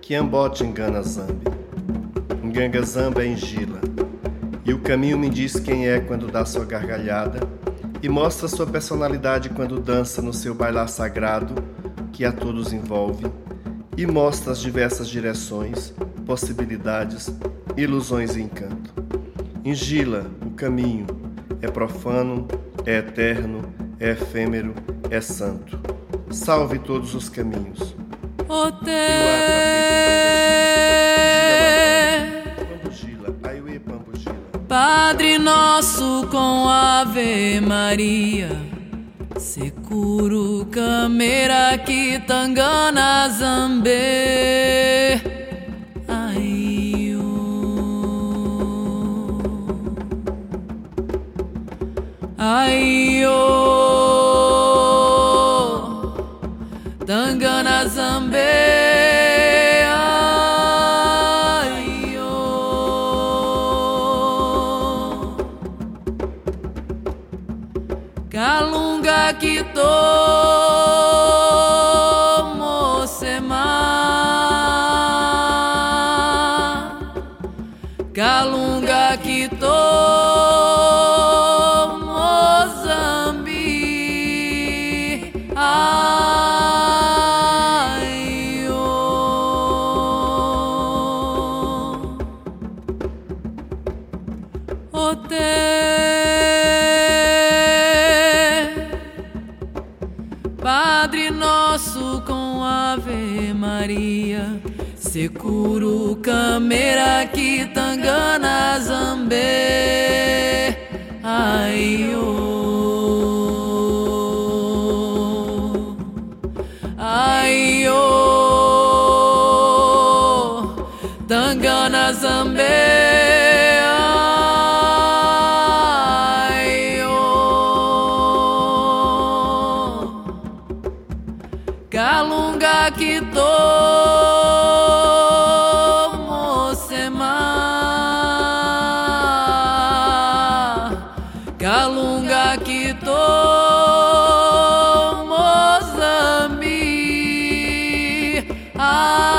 Kiambote engana Zambi. Nganga Zamba é engila. E o caminho me diz quem é quando dá sua gargalhada e mostra sua personalidade quando dança no seu bailar sagrado que a todos envolve e mostra as diversas direções, possibilidades, ilusões e encanto. Ingila o caminho, é profano, é eterno, é efêmero, é santo. Salve todos os caminhos. Padre nosso com Ave Maria, Securo Camera Kitangana Zambe. Ai. Ai, oh. Tangana Zambe. Ai, oh. Kalunga Kito Mosema Kalunga Kito Padre nosso com Ave Maria Securo Camera Kitangana Zambe Ai oh Ai oh Tangana Zambe Galunga que tomo semá Galunga que tomo zambi ah.